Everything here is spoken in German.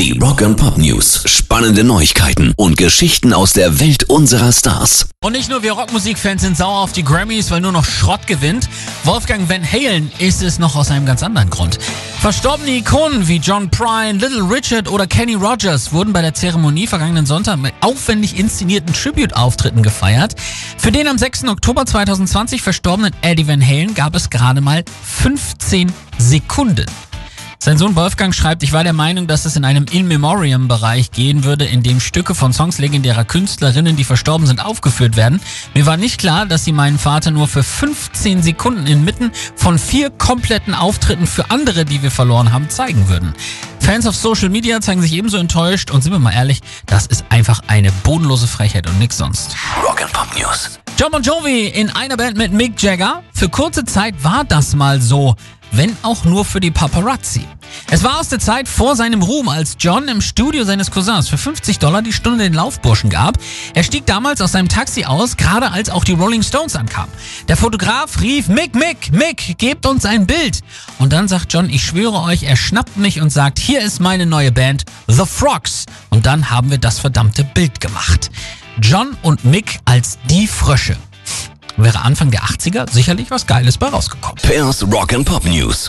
Die Rock and Pop News. Spannende Neuigkeiten und Geschichten aus der Welt unserer Stars. Und nicht nur wir Rockmusikfans sind sauer auf die Grammys, weil nur noch Schrott gewinnt. Wolfgang Van Halen ist es noch aus einem ganz anderen Grund. Verstorbene Ikonen wie John Prine, Little Richard oder Kenny Rogers wurden bei der Zeremonie vergangenen Sonntag mit aufwendig inszenierten Tribute-Auftritten gefeiert. Für den am 6. Oktober 2020 verstorbenen Eddie Van Halen gab es gerade mal 15 Sekunden. Sein Sohn Wolfgang schreibt, ich war der Meinung, dass es in einem In-Memoriam-Bereich gehen würde, in dem Stücke von Songs legendärer Künstlerinnen, die verstorben sind, aufgeführt werden. Mir war nicht klar, dass sie meinen Vater nur für 15 Sekunden inmitten von vier kompletten Auftritten für andere, die wir verloren haben, zeigen würden. Fans auf Social Media zeigen sich ebenso enttäuscht und sind wir mal ehrlich, das ist einfach eine bodenlose Frechheit und nichts sonst. Rock and Pop News. John Bon Jovi in einer Band mit Mick Jagger. Für kurze Zeit war das mal so wenn auch nur für die Paparazzi. Es war aus der Zeit vor seinem Ruhm, als John im Studio seines Cousins für 50 Dollar die Stunde den Laufburschen gab. Er stieg damals aus seinem Taxi aus, gerade als auch die Rolling Stones ankamen. Der Fotograf rief, Mick, Mick, Mick, gebt uns ein Bild. Und dann sagt John, ich schwöre euch, er schnappt mich und sagt, hier ist meine neue Band, The Frogs. Und dann haben wir das verdammte Bild gemacht. John und Mick als die Frösche wäre Anfang der 80er sicherlich was Geiles bei rausgekommen. Pairs Rock and Pop News.